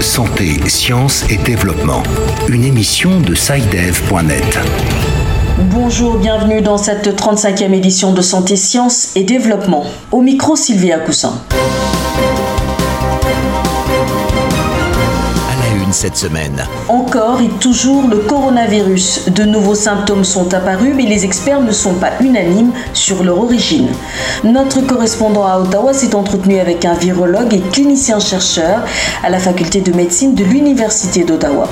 Santé, sciences et développement. Une émission de SciDev.net. Bonjour, bienvenue dans cette 35e édition de Santé, Sciences et Développement. Au micro, Sylvia Coussin. Cette semaine. Encore et toujours le coronavirus. De nouveaux symptômes sont apparus, mais les experts ne sont pas unanimes sur leur origine. Notre correspondant à Ottawa s'est entretenu avec un virologue et clinicien-chercheur à la faculté de médecine de l'Université d'Ottawa.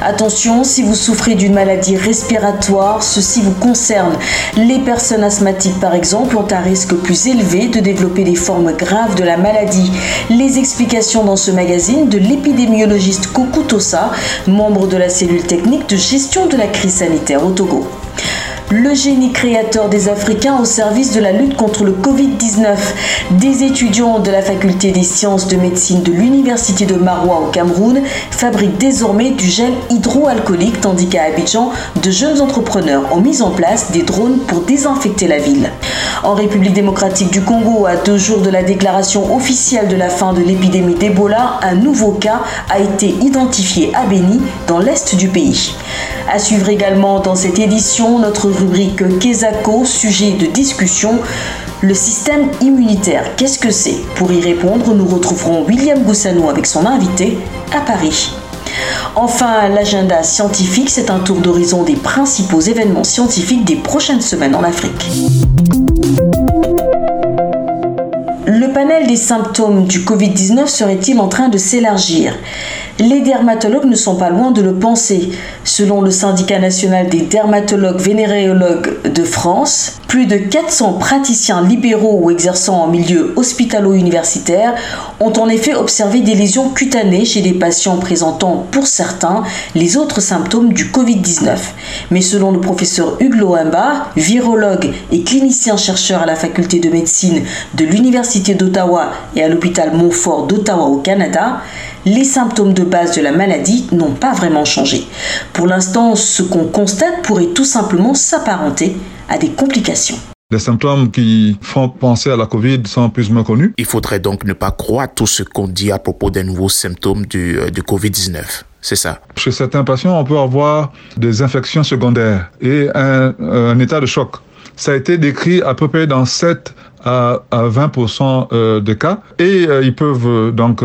Attention, si vous souffrez d'une maladie respiratoire, ceci vous concerne. Les personnes asthmatiques, par exemple, ont un risque plus élevé de développer des formes graves de la maladie. Les explications dans ce magazine de l'épidémiologiste Coucou Tossa, membre de la cellule technique de gestion de la crise sanitaire au Togo le génie créateur des Africains au service de la lutte contre le Covid-19. Des étudiants de la faculté des sciences de médecine de l'université de Maroua au Cameroun fabriquent désormais du gel hydroalcoolique tandis qu'à Abidjan, de jeunes entrepreneurs ont mis en place des drones pour désinfecter la ville. En République démocratique du Congo, à deux jours de la déclaration officielle de la fin de l'épidémie d'Ebola, un nouveau cas a été identifié à Beni, dans l'est du pays. À suivre également dans cette édition notre rubrique Kesako, sujet de discussion. Le système immunitaire, qu'est-ce que c'est? Pour y répondre, nous retrouverons William Goussanou avec son invité à Paris. Enfin, l'agenda scientifique, c'est un tour d'horizon des principaux événements scientifiques des prochaines semaines en Afrique. Le panel des symptômes du Covid-19 serait-il en train de s'élargir? Les dermatologues ne sont pas loin de le penser. Selon le syndicat national des dermatologues vénéréologues de France, plus de 400 praticiens libéraux ou exerçant en milieu hospitalo-universitaire ont en effet observé des lésions cutanées chez des patients présentant pour certains les autres symptômes du Covid-19. Mais selon le professeur Hugues Loemba, virologue et clinicien-chercheur à la faculté de médecine de l'Université d'Ottawa et à l'hôpital Montfort d'Ottawa au Canada, les symptômes de base de la maladie n'ont pas vraiment changé. Pour l'instant, ce qu'on constate pourrait tout simplement s'apparenter à des complications. Les symptômes qui font penser à la Covid sont plus ou moins connus. Il faudrait donc ne pas croire tout ce qu'on dit à propos des nouveaux symptômes du, euh, du Covid-19. C'est ça. Chez certains patients, on peut avoir des infections secondaires et un, un état de choc. Ça a été décrit à peu près dans 7 à, 20% euh, de cas. Et euh, ils peuvent euh, donc,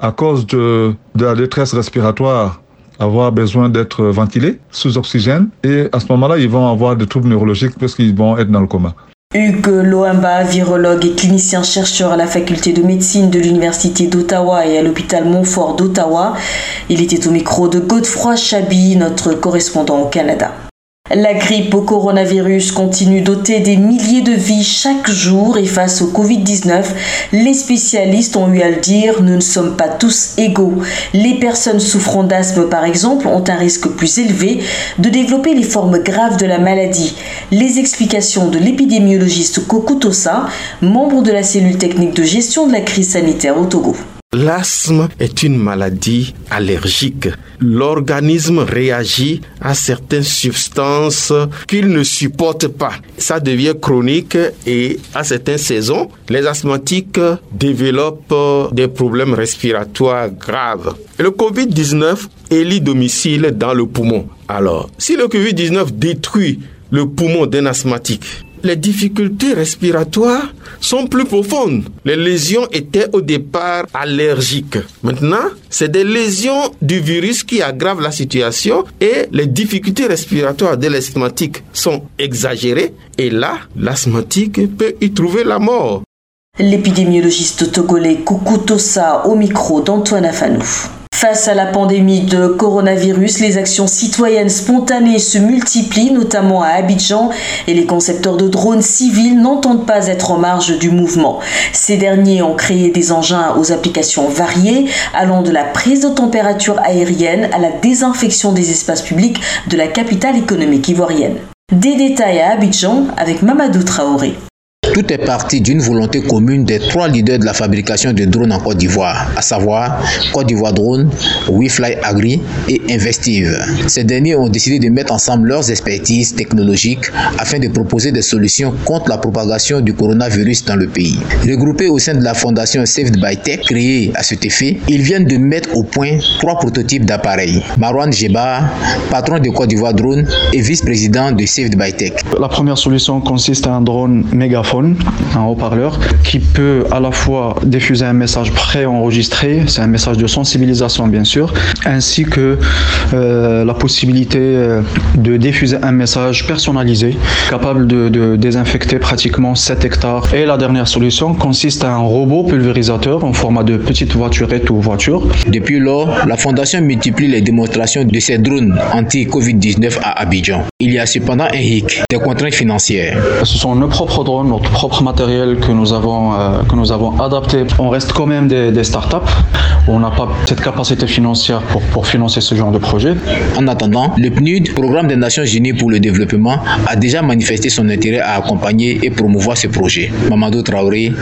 à cause de, de la détresse respiratoire, avoir besoin d'être ventilés sous oxygène. Et à ce moment-là, ils vont avoir des troubles neurologiques parce qu'ils vont être dans le coma. Hugues Loamba, virologue et clinicien-chercheur à la faculté de médecine de l'Université d'Ottawa et à l'hôpital Montfort d'Ottawa. Il était au micro de Godefroy Chabi, notre correspondant au Canada. La grippe au coronavirus continue d'ôter des milliers de vies chaque jour et face au Covid-19, les spécialistes ont eu à le dire, nous ne sommes pas tous égaux. Les personnes souffrant d'asthme par exemple ont un risque plus élevé de développer les formes graves de la maladie. Les explications de l'épidémiologiste Kokutosa, membre de la cellule technique de gestion de la crise sanitaire au Togo. L'asthme est une maladie allergique. L'organisme réagit à certaines substances qu'il ne supporte pas. Ça devient chronique et à certaines saisons, les asthmatiques développent des problèmes respiratoires graves. le Covid-19 élit domicile dans le poumon. Alors, si le Covid-19 détruit le poumon d'un asthmatique, les difficultés respiratoires sont plus profondes. Les lésions étaient au départ allergiques. Maintenant, c'est des lésions du virus qui aggravent la situation et les difficultés respiratoires de l'asthmatique sont exagérées. Et là, l'asthmatique peut y trouver la mort. L'épidémiologiste togolais Tossa au micro d'Antoine Afanou. Face à la pandémie de coronavirus, les actions citoyennes spontanées se multiplient, notamment à Abidjan, et les concepteurs de drones civils n'entendent pas être en marge du mouvement. Ces derniers ont créé des engins aux applications variées, allant de la prise de température aérienne à la désinfection des espaces publics de la capitale économique ivoirienne. Des détails à Abidjan avec Mamadou Traoré. Tout est parti d'une volonté commune des trois leaders de la fabrication de drones en Côte d'Ivoire, à savoir Côte d'Ivoire Drone, WeFly Agri et Investive. Ces derniers ont décidé de mettre ensemble leurs expertises technologiques afin de proposer des solutions contre la propagation du coronavirus dans le pays. Regroupés au sein de la fondation Saved by Tech, créée à cet effet, ils viennent de mettre au point trois prototypes d'appareils. Marwan Jeba, patron de Côte d'Ivoire Drone et vice-président de Saved by Tech. La première solution consiste en un drone mégaphone, un haut-parleur, qui peut à la fois diffuser un message pré-enregistré, c'est un message de sensibilisation bien sûr, ainsi que euh, la possibilité euh, de diffuser un message personnalisé, capable de, de, désinfecter pratiquement 7 hectares. Et la dernière solution consiste en un robot pulvérisateur en format de petite voiturette ou voiture. Depuis lors, la Fondation multiplie les démonstrations de ces drones anti-Covid-19 à Abidjan. Il y a cependant un hic, des contraintes financières. Ce sont nos propres drones, notre propre matériel que nous avons, euh, que nous avons adapté. On reste quand même des startups. On n'a pas cette capacité financière pour, pour financer ce genre de projet. En attendant, le PNUD, Programme des Nations Unies pour le développement, a déjà manifesté son intérêt à accompagner et promouvoir ce projet. Mamadou Traoré,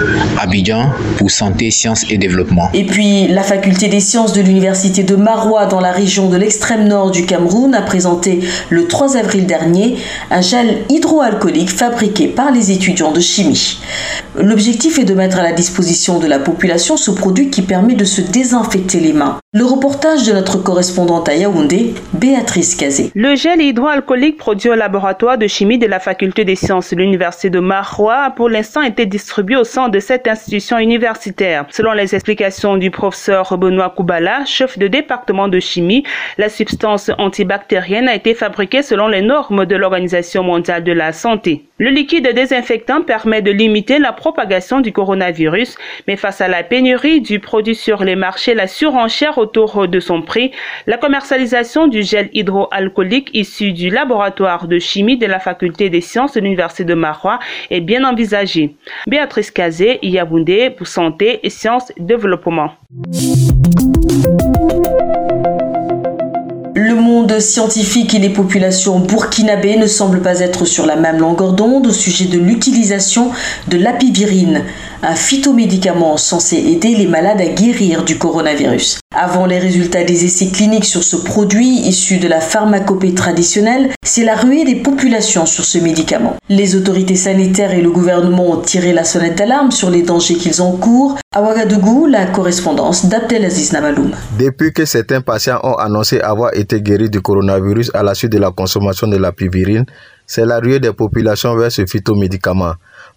Abidjan, pour Santé, Sciences et Développement. Et puis, la faculté des sciences de l'université de Marois dans la région de l'extrême nord du Cameroun a présenté le 3 avril dernier un gel hydroalcoolique fabriqué par les étudiants de chimie. L'objectif est de mettre à la disposition de la population ce produit qui permet de se désinfecter les mains. Le reportage de notre correspondante à Yaoundé, Béatrice Cazé. Le gel hydroalcoolique produit au laboratoire de chimie de la faculté des sciences de l'université de Marois a pour l'instant été distribué au sein de cette institution universitaire. Selon les explications du professeur Benoît Koubala, chef de département de chimie, la substance antibactérienne a été fabriquée selon les normes de l'Organisation mondiale de la santé. Le liquide désinfectant permet de limiter la propagation du coronavirus, mais face à la pénurie du produit sur les marchés, la surenchère autour de son prix, la commercialisation du gel hydroalcoolique issu du laboratoire de chimie de la faculté des sciences de l'université de Marois est bien envisagée. Béatrice Kazé, Yaboundé pour Santé et Sciences Développement. Le monde scientifique et les populations burkinabées ne semblent pas être sur la même longueur d'onde au sujet de l'utilisation de l'apivirine, un phytomédicament censé aider les malades à guérir du coronavirus. Avant les résultats des essais cliniques sur ce produit issu de la pharmacopée traditionnelle, c'est la ruée des populations sur ce médicament. Les autorités sanitaires et le gouvernement ont tiré la sonnette d'alarme sur les dangers qu'ils encourent. À Ouagadougou, la correspondance d'Abdelaziz Nabaloum. Depuis que certains patients ont annoncé avoir été guéris du coronavirus à la suite de la consommation de la pivirine, c'est la ruée des populations vers ce phytomédicament.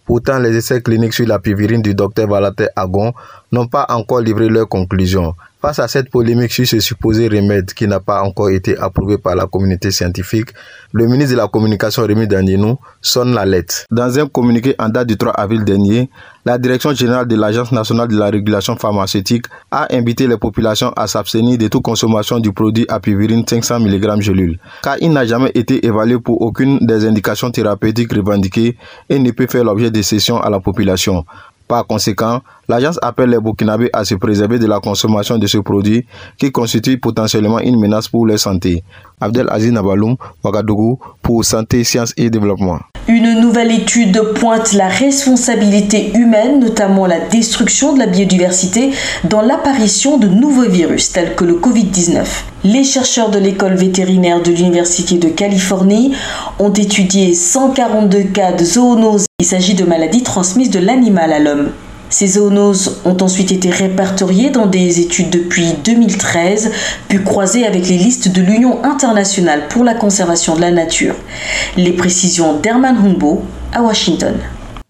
Pourtant, les essais cliniques sur la pivirine du docteur Valater Agon n'ont pas encore livré leurs conclusions. Face à cette polémique sur ce supposé remède qui n'a pas encore été approuvé par la communauté scientifique, le ministre de la Communication Rémi Dandinou sonne la lettre. Dans un communiqué en date du 3 avril dernier, la Direction générale de l'Agence nationale de la régulation pharmaceutique a invité les populations à s'abstenir de toute consommation du produit apivirine 500 mg gelule, car il n'a jamais été évalué pour aucune des indications thérapeutiques revendiquées et ne peut faire l'objet de cessions à la population. Par conséquent, l'agence appelle les Burkinabés à se préserver de la consommation de ce produit qui constitue potentiellement une menace pour leur santé. Abdel Aziz Nabaloum, Ouagadougou, pour Santé, Sciences et Développement. Une nouvelle étude pointe la responsabilité humaine, notamment la destruction de la biodiversité, dans l'apparition de nouveaux virus tels que le Covid-19. Les chercheurs de l'école vétérinaire de l'Université de Californie ont étudié 142 cas de zoonose. Il s'agit de maladies transmises de l'animal à l'homme. Ces zoonoses ont ensuite été répertoriées dans des études depuis 2013, puis croisées avec les listes de l'Union internationale pour la conservation de la nature. Les précisions d'Herman Humbo à Washington.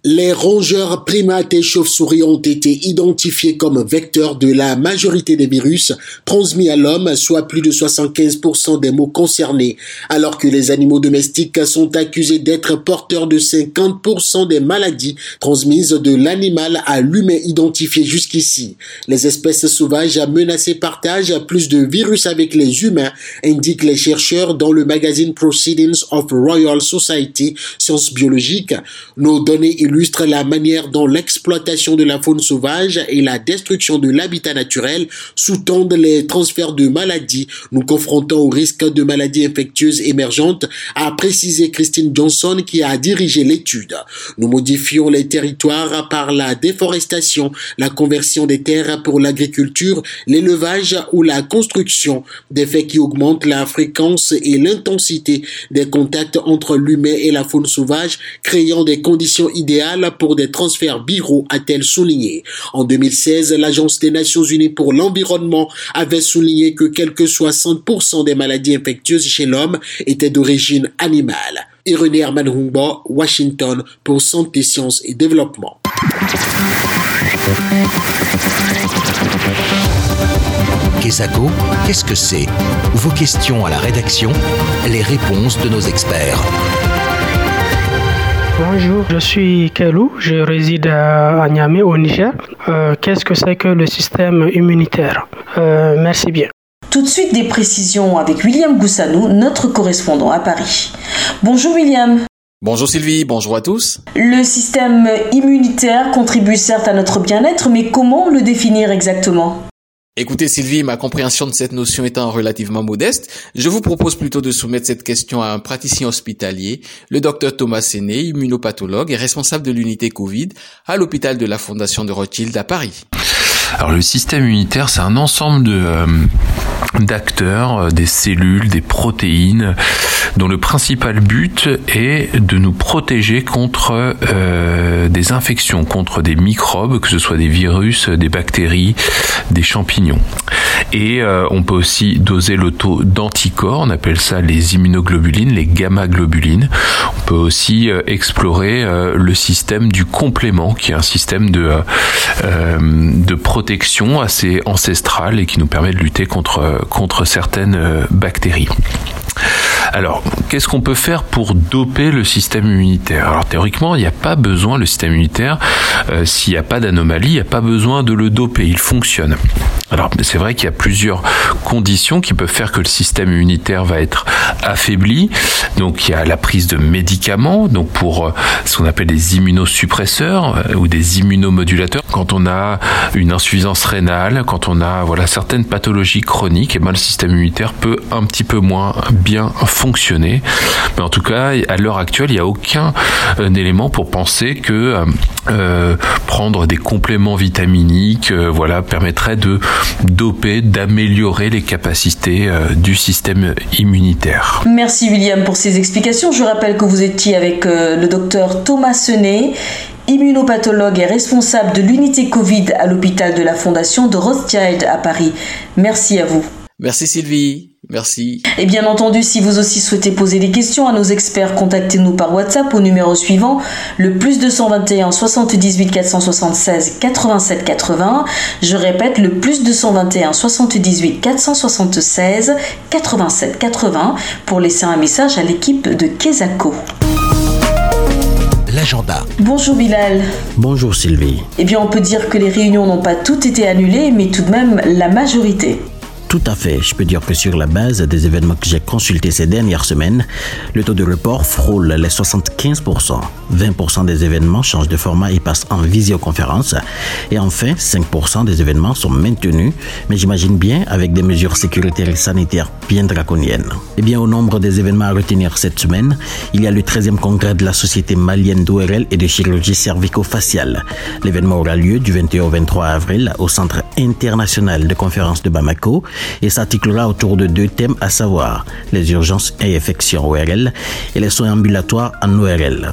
Les rongeurs primates et chauves-souris ont été identifiés comme vecteurs de la majorité des virus transmis à l'homme, soit plus de 75% des mots concernés, alors que les animaux domestiques sont accusés d'être porteurs de 50% des maladies transmises de l'animal à l'humain identifié jusqu'ici. Les espèces sauvages menacées partagent plus de virus avec les humains, indiquent les chercheurs dans le magazine Proceedings of Royal Society Sciences biologiques. Nos données illustre la manière dont l'exploitation de la faune sauvage et la destruction de l'habitat naturel sous-tendent les transferts de maladies, nous confrontant au risque de maladies infectieuses émergentes, a précisé Christine Johnson qui a dirigé l'étude. Nous modifions les territoires par la déforestation, la conversion des terres pour l'agriculture, l'élevage ou la construction, des faits qui augmentent la fréquence et l'intensité des contacts entre l'humain et la faune sauvage, créant des conditions idéales pour des transferts viraux, a-t-elle souligné. En 2016, l'Agence des Nations Unies pour l'environnement avait souligné que quelque 60% des maladies infectieuses chez l'homme étaient d'origine animale. Irénée Herman Humba, Washington, pour Santé, Sciences et Développement. Qu'est-ce que c'est? Vos questions à la rédaction, les réponses de nos experts. Bonjour, je suis Kelou, je réside à Niamey au Niger. Euh, qu'est-ce que c'est que le système immunitaire? Euh, Merci bien. Tout de suite des précisions avec William Goussanou, notre correspondant à Paris. Bonjour William. Bonjour Sylvie, bonjour à tous. Le système immunitaire contribue certes à notre bien-être, mais comment le définir exactement? Écoutez Sylvie, ma compréhension de cette notion étant relativement modeste, je vous propose plutôt de soumettre cette question à un praticien hospitalier, le docteur Thomas Séné, immunopathologue et responsable de l'unité Covid à l'hôpital de la Fondation de Rothschild à Paris. Alors le système immunitaire, c'est un ensemble euh, d'acteurs, euh, des cellules, des protéines, dont le principal but est de nous protéger contre euh, des infections, contre des microbes, que ce soit des virus, des bactéries, des champignons. Et on peut aussi doser le taux d'anticorps, on appelle ça les immunoglobulines, les gamma-globulines. On peut aussi explorer le système du complément, qui est un système de, de protection assez ancestrale et qui nous permet de lutter contre, contre certaines euh, bactéries. Alors, qu'est-ce qu'on peut faire pour doper le système immunitaire? Alors théoriquement, il n'y a pas besoin, le système immunitaire, euh, s'il n'y a pas d'anomalie, il n'y a pas besoin de le doper, il fonctionne. Alors c'est vrai qu'il y a plusieurs conditions qui peuvent faire que le système immunitaire va être affaibli. Donc il y a la prise de médicaments, donc pour euh, ce qu'on appelle des immunosuppresseurs euh, ou des immunomodulateurs. Quand on a une insuffisance rénale, quand on a voilà certaines pathologies chroniques, eh ben, le système immunitaire peut un petit peu moins bien fonctionner. Mais en tout cas, à l'heure actuelle, il n'y a aucun euh, élément pour penser que euh, euh, prendre des compléments vitaminiques, voilà, permettrait de doper, d'améliorer les capacités du système immunitaire. Merci William pour ces explications. Je rappelle que vous étiez avec le docteur Thomas Senet immunopathologue et responsable de l'unité Covid à l'hôpital de la Fondation de Rothschild à Paris. Merci à vous. Merci Sylvie. Merci. Et bien entendu, si vous aussi souhaitez poser des questions à nos experts, contactez-nous par WhatsApp au numéro suivant, le plus 221 78 476 87 80. Je répète, le plus 221 78 476 87 80 pour laisser un message à l'équipe de Kesako. L'agenda. Bonjour Bilal. Bonjour Sylvie. Eh bien, on peut dire que les réunions n'ont pas toutes été annulées, mais tout de même la majorité. Tout à fait. Je peux dire que sur la base des événements que j'ai consultés ces dernières semaines, le taux de report frôle les 75%. 20% des événements changent de format et passent en visioconférence. Et enfin, 5% des événements sont maintenus, mais j'imagine bien avec des mesures sécuritaires et sanitaires bien draconiennes. Eh bien, au nombre des événements à retenir cette semaine, il y a le 13e congrès de la Société malienne d'ORL et de chirurgie cervico-faciale. L'événement aura lieu du 21 au 23 avril au Centre international de conférences de Bamako et s'articulera autour de deux thèmes, à savoir les urgences et infections ORL et les soins ambulatoires en ORL.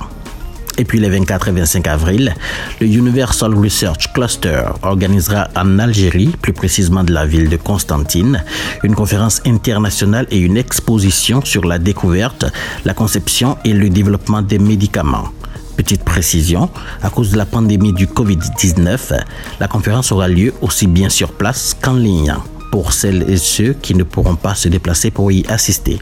Et puis les 24 et 25 avril, le Universal Research Cluster organisera en Algérie, plus précisément de la ville de Constantine, une conférence internationale et une exposition sur la découverte, la conception et le développement des médicaments. Petite précision, à cause de la pandémie du Covid-19, la conférence aura lieu aussi bien sur place qu'en ligne pour celles et ceux qui ne pourront pas se déplacer pour y assister.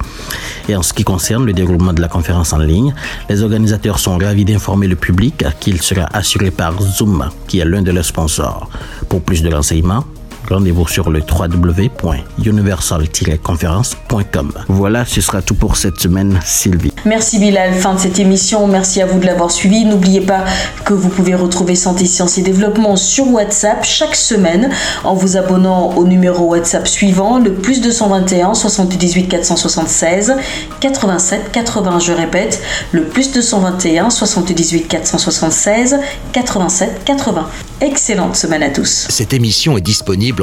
Et en ce qui concerne le déroulement de la conférence en ligne, les organisateurs sont ravis d'informer le public qu'il sera assuré par Zoom, qui est l'un de leurs sponsors. Pour plus de renseignements, Rendez-vous sur le www.universal-conference.com. Voilà, ce sera tout pour cette semaine, Sylvie. Merci Bilal, fin de cette émission. Merci à vous de l'avoir suivi. N'oubliez pas que vous pouvez retrouver Santé, Sciences et Développement sur WhatsApp chaque semaine en vous abonnant au numéro WhatsApp suivant, le plus 221 78 476 87 80. Je répète, le plus 221 78 476 87 80. Excellente semaine à tous. Cette émission est disponible